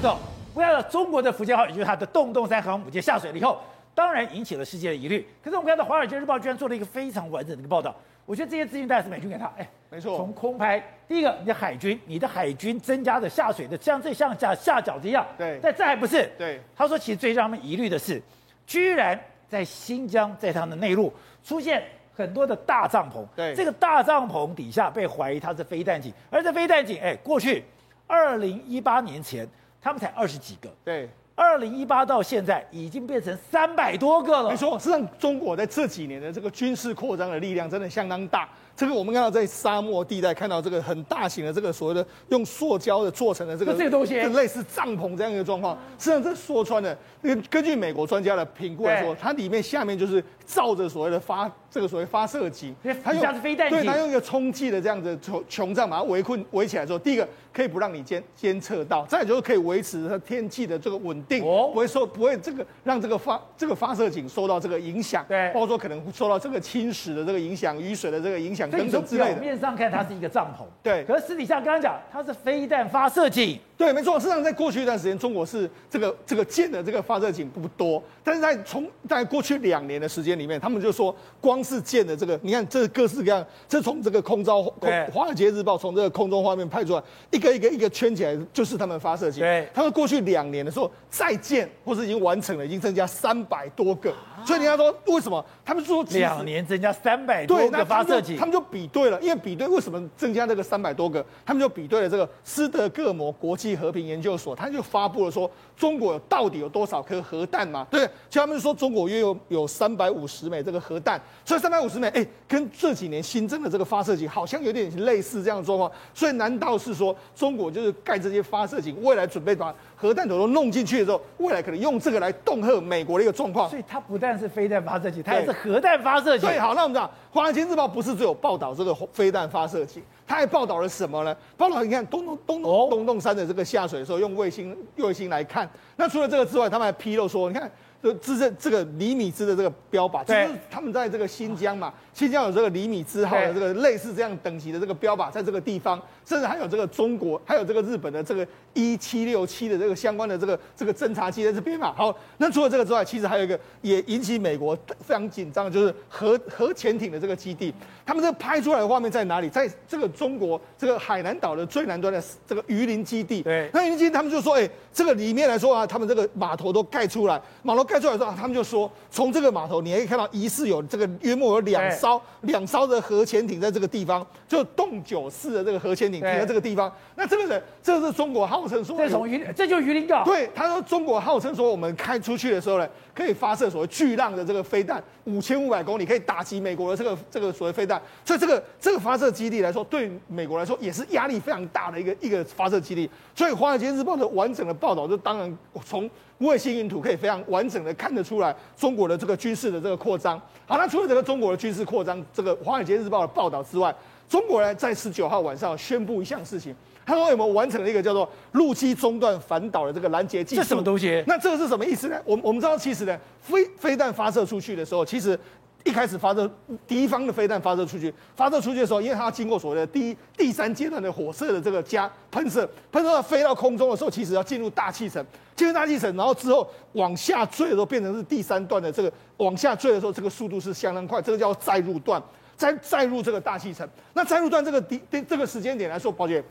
走，不要中国的福建号，也就是它的洞洞三航母舰下水了以后，当然引起了世界的疑虑。可是我们看到《华尔街日报》居然做了一个非常完整的一个报道。我觉得这些资讯大概是美军给他，哎，没错，从空拍，第一个，你的海军，你的海军增加的下水的，像这像下下饺子一样，对，但这还不是，对，他说其实最让他们疑虑的是，居然在新疆，在他们的内陆出现很多的大帐篷，对，这个大帐篷底下被怀疑它是飞弹井，而这飞弹井，哎，过去二零一八年前他们才二十几个，对。二零一八到现在已经变成三百多个了。没错，实际上中国在这几年的这个军事扩张的力量真的相当大。这个我们看到在沙漠地带看到这个很大型的这个所谓的用塑胶的做成的这个这个东西，类似帐篷这样一个状况。实际上这说穿了，根根据美国专家的评估来说，它里面下面就是罩着所谓的发这个所谓发射井，它用飞弹，对，它用一个充气的这样子穹穹帐把它围困围起来之后，第一个可以不让你监监测到，再就是可以维持它天气的这个稳定，哦。不会受不会这个让这个发这个发射井受到这个影响，对，包括说可能受到这个侵蚀的这个影响、雨水的这个影响等等之类的。表面上看它是一个帐篷，对，可是私底下刚刚讲它是飞弹发射井，对，没错。事实上，在过去一段时间，中国是这个这个建的这个发射井不多，但是在从在过去两年的时间里面，他们就说光是建的这个，你看这各式各样，这从这个空招空《华尔街日报》从这个空中画面拍出来，一个一个一个圈起来，就是他们发射器。对，他们过去两年的时候再建或是已经完成了，已经增加三百多个。所以人家说为什么？他们说两年增加三百多个发射井，他们就比对了，因为比对为什么增加这个三百多个？他们就比对了这个斯德哥尔摩国际和平研究所，他就发布了说中国到底有多少颗核弹嘛？对，就他们就说中国约有有三百五十枚这个核弹，所以三百五十枚，哎，跟这几年新增的这个发射井好像有点类似这样的状况。所以难道是说中国就是盖这些发射井，未来准备把核弹头都弄进去的时候，未来可能用这个来恫吓美国的一个状况？所以它不但是飞弹发射器，它也是核弹发射器。对，好，那我们讲《华尔街日报》不是只有报道这个飞弹发射器，它还报道了什么呢？报道你看东东东东东洞山的这个下水的时候，用卫星卫星来看。那除了这个之外，他们还披露说，你看。就这这这个厘米兹的这个标靶，就是他们在这个新疆嘛，新疆有这个厘米兹号的这个类似这样等级的这个标靶，在这个地方，甚至还有这个中国，还有这个日本的这个一七六七的这个相关的这个这个侦察机在这边嘛。好，那除了这个之外，其实还有一个也引起美国非常紧张的，就是核核潜艇的这个基地。他们这个拍出来的画面在哪里？在这个中国这个海南岛的最南端的这个榆林基地。对，那榆林基地他们就说，哎，这个里面来说啊，他们这个码头都盖出来，码头。盖出来之后，他们就说，从这个码头，你还可以看到疑似有这个约莫有两艘两艘的核潜艇在这个地方，就洞九式的这个核潜艇停在这个地方。那这个人，这是中国号称说，这从鱼，这就是鱼鳞港。对，他说中国号称说，我们开出去的时候呢，可以发射所谓巨浪的这个飞弹，五千五百公里可以打击美国的这个这个所谓飞弹。所以这个这个发射基地来说，对美国来说也是压力非常大的一个一个发射基地。所以《华尔街日报》的完整的报道，就当然从卫星云图可以非常完整的看得出来中国的这个军事的这个扩张。好，那除了这个中国的军事扩张，这个《华尔街日报》的报道之外，中国人在十九号晚上宣布一项事情，他说有没有完成了一个叫做陆基中段反导的这个拦截技术？这什么东西？那这个是什么意思呢？我我们知道，其实呢，飞飞弹发射出去的时候，其实。一开始发射敌方的飞弹发射出去，发射出去的时候，因为它要经过所谓的第一、第三阶段的火射的这个加喷射，喷射到飞到空中的时候，其实要进入大气层，进入大气层，然后之后往下坠的时候，变成是第三段的这个往下坠的时候，这个速度是相当快，这个叫载入段，再再入这个大气层。那再入段这个第这个时间点来说，抱歉，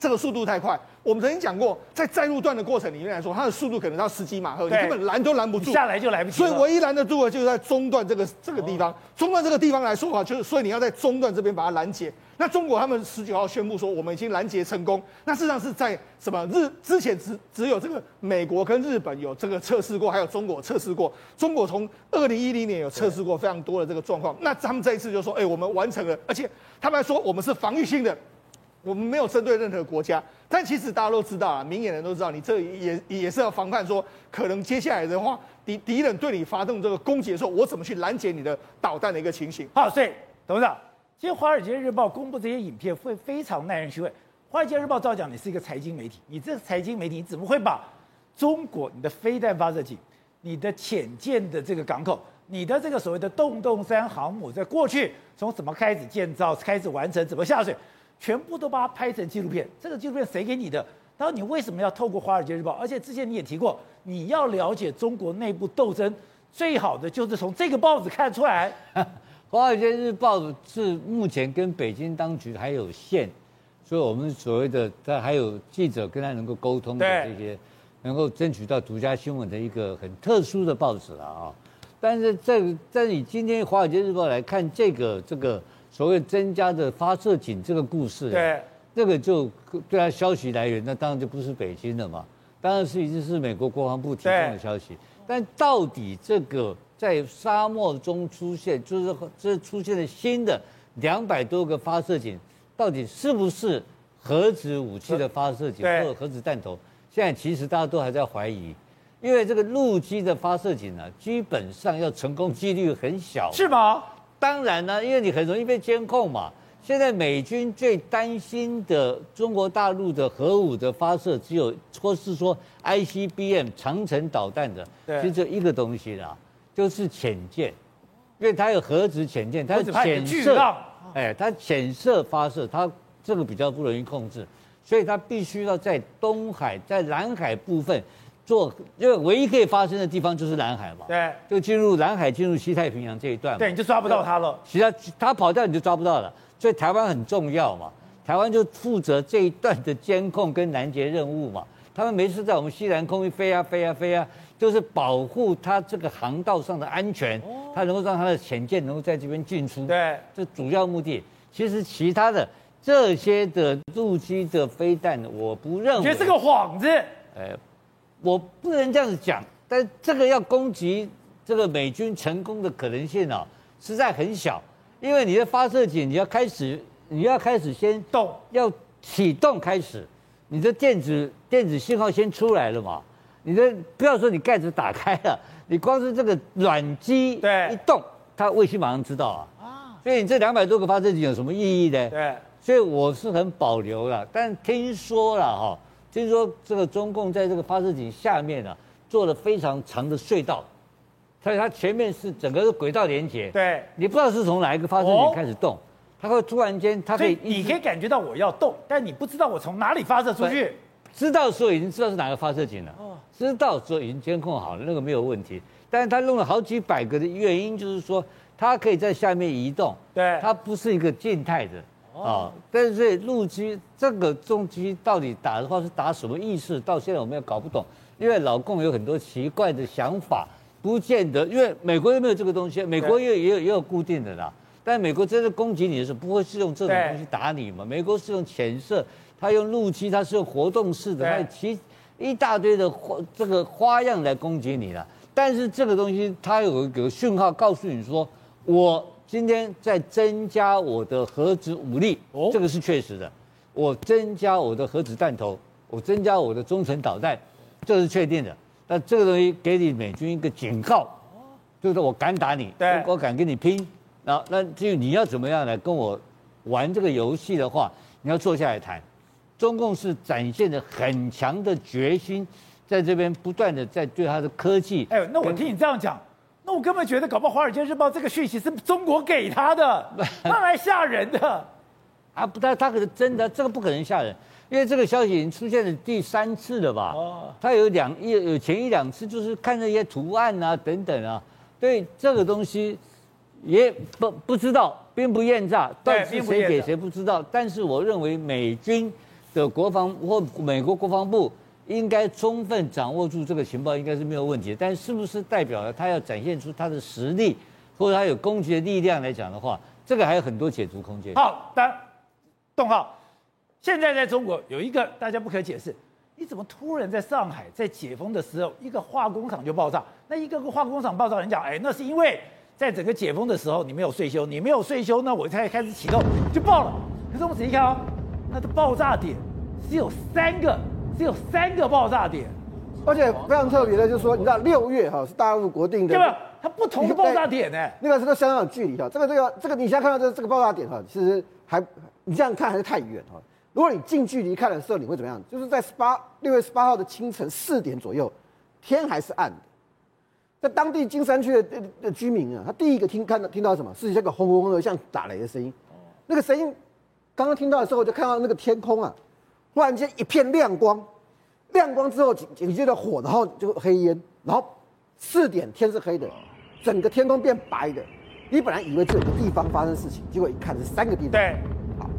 这个速度太快。我们曾经讲过，在载入段的过程里面来说，它的速度可能到十几马赫，你根本拦都拦不住，下来就来不及。所以唯一拦得住的，就是在中段这个这个地方。中段这个地方来说的话，就是所以你要在中段这边把它拦截。那中国他们十九号宣布说，我们已经拦截成功。那事实上是在什么日之前只只有这个美国跟日本有这个测试过，还有中国测试过。中国从二零一零年有测试过非常多的这个状况。那他们这一次就说，哎，我们完成了，而且他们还说我们是防御性的。我们没有针对任何国家，但其实大家都知道啊，明眼人都知道，你这也也是要防范说，可能接下来的话，敌敌人对你发动这个攻击的时候，我怎么去拦截你的导弹的一个情形。好，所以董事长，其实《华尔街日报》公布这些影片会非常耐人寻味。《华尔街日报》照讲你是一个财经媒体，你这个财经媒体怎么会把中国你的飞弹发射井、你的潜舰的这个港口、你的这个所谓的洞洞山航母，在过去从怎么开始建造、开始完成、怎么下水？全部都把它拍成纪录片，这个纪录片谁给你的？他说你为什么要透过《华尔街日报》？而且之前你也提过，你要了解中国内部斗争，最好的就是从这个报纸看出来。《华尔街日报》是目前跟北京当局还有线，所以我们所谓的他还有记者跟他能够沟通的这些，能够争取到独家新闻的一个很特殊的报纸了啊。但是这在你今天《华尔街日报》来看这个这个所谓增加的发射井这个故事，对，这个就对它消息来源，那当然就不是北京了嘛，当然是已经是美国国防部提供的消息。但到底这个在沙漠中出现，就是这出现了新的两百多个发射井，到底是不是核子武器的发射井或者核子弹头？现在其实大家都还在怀疑。因为这个陆基的发射井呢，基本上要成功几率很小，是吗？当然呢，因为你很容易被监控嘛。现在美军最担心的中国大陆的核武的发射，只有或是说 ICBM 长城导弹的，其实就一个东西啦，就是潜舰，因为它有核子潜舰，它潜射，哎，它潜射发射，它这个比较不容易控制，所以它必须要在东海、在南海部分。做，因为唯一可以发生的地方就是南海嘛，对，就进入南海，进入西太平洋这一段，对，你就抓不到他了。其他他跑掉你就抓不到了，所以台湾很重要嘛，台湾就负责这一段的监控跟拦截任务嘛。他们没事在我们西南空域飞啊飞啊飞啊，就是保护它这个航道上的安全，它能够让它的潜舰能够在这边进出，对，这主要目的。其实其他的这些的陆基的飞弹，我不认为，觉得是个幌子，哎。我不能这样子讲，但这个要攻击这个美军成功的可能性啊，实在很小，因为你的发射井你要开始，你要开始先动，要启动开始，你的电子电子信号先出来了嘛，你的不要说你盖子打开了，你光是这个软机一动，它卫星马上知道啊，啊，所以你这两百多个发射井有什么意义呢？对，所以我是很保留了，但听说了哈。就是说，这个中共在这个发射井下面呢、啊，做了非常长的隧道，所以它前面是整个是轨道连接。对，你不知道是从哪一个发射井开始动，它会突然间，它可以，你可以感觉到我要动，但你不知道我从哪里发射出去。知道的时候已经知道是哪个发射井了，哦知道的时候已经监控好了，那个没有问题。但是它弄了好几百个的原因，就是说它可以在下面移动，对，它不是一个静态的。啊，但是陆基这个重机到底打的话是打什么意思？到现在我们也搞不懂，因为老共有很多奇怪的想法，不见得，因为美国又没有这个东西，美国也也有也有固定的啦。但美国真的攻击你的时候，不会是用这种东西打你嘛？美国是用潜射，它用陆基，它是用活动式的，它其一大堆的花这个花样来攻击你了。但是这个东西它有有个讯号告诉你说我。今天在增加我的核子武力，哦，这个是确实的。我增加我的核子弹头，我增加我的中程导弹，这是确定的。那这个东西给你美军一个警告，就是我敢打你，对，我敢跟你拼。那那至于你要怎么样来跟我玩这个游戏的话，你要坐下来谈。中共是展现了很强的决心，在这边不断的在对他的科技。哎，那我听你这样讲。那我根本觉得，搞不好《华尔街日报》这个讯息是中国给他的，他来吓人的。啊，不，他他可能真的，这个不可能吓人，因为这个消息已经出现了第三次了吧？哦，他有两一有前一两次，就是看那些图案啊等等啊，对这个东西也不不知道，兵不厌诈，到底谁给谁不知道。但是我认为美军的国防或美国国防部。应该充分掌握住这个情报，应该是没有问题。但是不是代表了他要展现出他的实力，或者他有攻击的力量来讲的话，这个还有很多解读空间。好的，栋浩，现在在中国有一个大家不可解释，你怎么突然在上海在解封的时候，一个化工厂就爆炸？那一个个化工厂爆炸，人讲，哎，那是因为在整个解封的时候你没有岁修，你没有岁修，那我才开始启动就爆了。可是我们仔细看哦，那的爆炸点只有三个。只有三个爆炸点，而且非常特别的，就是说，你知道六月哈是大陆国定的，对吧？它不同的爆炸点呢，那个是个相当有距离哈。这个这个这个，你现在看到这这个爆炸点哈，其实还你这样看还是太远哈。如果你近距离看的时候，你会怎么样？就是在十八六月十八号的清晨四点左右，天还是暗的，在当地金山区的的居民啊，他第一个听看到听到什么？是这个轰轰轰的像打雷的声音。那个声音刚刚听到的时候，就看到那个天空啊。忽然间一片亮光，亮光之后紧紧接着火，然后就黑烟，然后四点天是黑的，整个天空变白的。你本来以为这有个地方发生事情，结果一看是三个地方。对，好，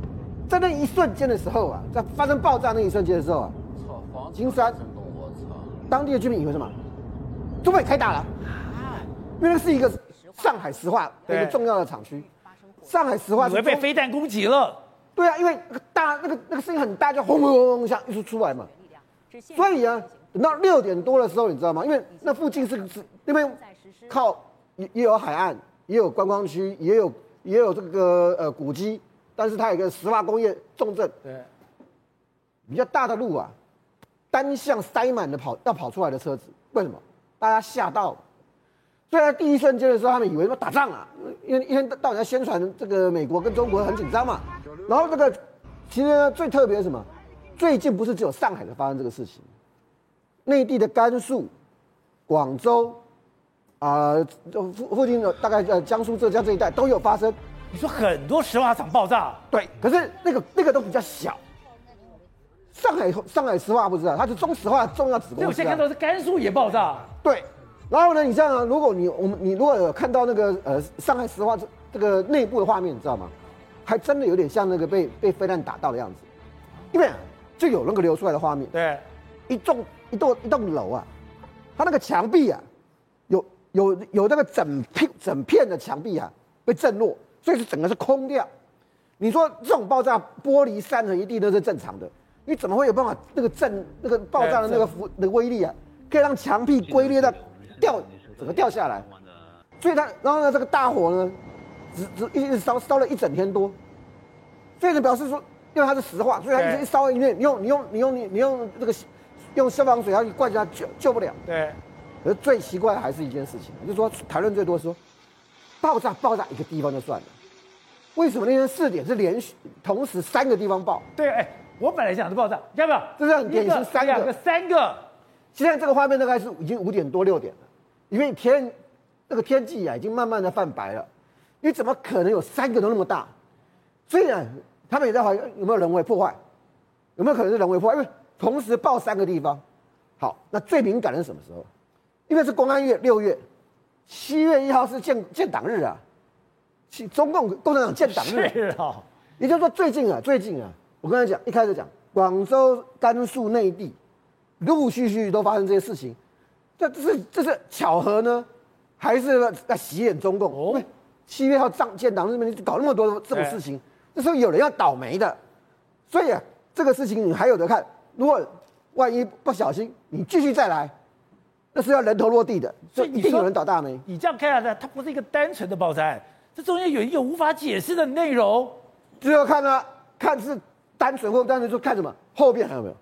在那一瞬间的时候啊，在发生爆炸那一瞬间的时候啊，金山，当地的居民以为什么？中国开打了，因为那是一个上海石化一个重要的厂区，上海石化以为被飞弹攻击了。对啊，因为那个大那个那个声音很大，就轰轰轰轰像一直出来嘛。所以啊，等到六点多的时候，你知道吗？因为那附近是是那边靠也也有海岸。也有观光区，也有也有这个呃古迹，但是它有一个石化工业重镇，对，比较大的路啊，单向塞满的跑要跑出来的车子，为什么？大家吓到了，所以在第一瞬间的时候，他们以为说打仗啊，因为一天到晚在宣传这个美国跟中国很紧张嘛，然后这个其实呢最特别是什么？最近不是只有上海的发生这个事情，内地的甘肃、广州。啊，附附近的大概呃江苏、浙江这一带都有发生。你说很多石化厂爆炸，对，可是那个那个都比较小。上海上海石化不知道，它是中石化重要子公司。我现在看到是甘肃也爆炸。对，然后呢，你这样，如果你我们你如果有看到那个呃上海石化这这个内部的画面，你知道吗？还真的有点像那个被被飞弹打到的样子，因为就有那个流出来的画面。对，一栋一栋一栋楼啊，它那个墙壁啊。有有有那个整片整片的墙壁啊被震落，所以是整个是空掉。你说这种爆炸玻璃散成一地都是正常的，你怎么会有办法那个震那个爆炸的那个幅的威力啊，可以让墙壁龟裂到掉整个掉下来？所以它然后呢这个大火呢，只只一直烧烧了一整天多，所以就表示说，因为它是石化，所以它一直一烧一面，你用你用你用你你用这个用消防水要去灌下救救不了。对。而最奇怪的还是一件事情，就是说谈论最多说，爆炸爆炸一个地方就算了，为什么那天四点是连续同时三个地方爆？对，哎，我本来想是爆炸，要不要？这是很典型三个，两个三个。现在这个画面大概是已经五点多六点了，因为天那个天际啊已经慢慢的泛白了，你怎么可能有三个都那么大？虽然，他们也在怀疑有没有人为破坏，有没有可能是人为破坏？因为同时爆三个地方，好，那最敏感的是什么时候？因为是公安月六月，七月一号是建建党日啊，中共共产党建党日是啊，也就是说最近啊，最近啊，我刚才讲一开始讲广州、甘肃内地，陆陆续续都发生这些事情，这这是这是巧合呢，还是在洗脸中共？哦，七月一号上建党日，你搞那么多这种事情，那时候有人要倒霉的，所以啊，这个事情你还有得看，如果万一不小心你继续再来。那是要人头落地的，所以一定有人倒大霉。你这样看下来，它不是一个单纯的爆炸案，这中间有一个无法解释的内容。就要看啊，看是单纯或单纯，就看什么后边还有没有。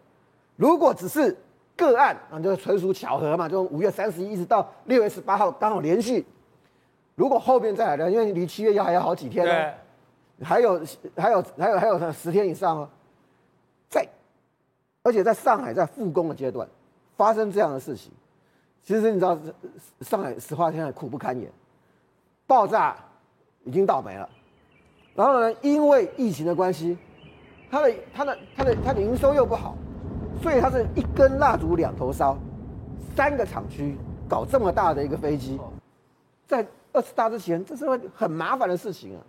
如果只是个案，那就纯属巧合嘛，就五月三十一一直到六月十八号刚好连续。如果后边再来的，因为离七月一号还有好几天呢，对还有还有还有还有十天以上哦，在而且在上海在复工的阶段发生这样的事情。其实你知道，上海石化现在苦不堪言，爆炸已经倒霉了。然后呢，因为疫情的关系，它的它的它的它的营收又不好，所以它是一根蜡烛两头烧。三个厂区搞这么大的一个飞机，在二十大之前，这是个很麻烦的事情啊。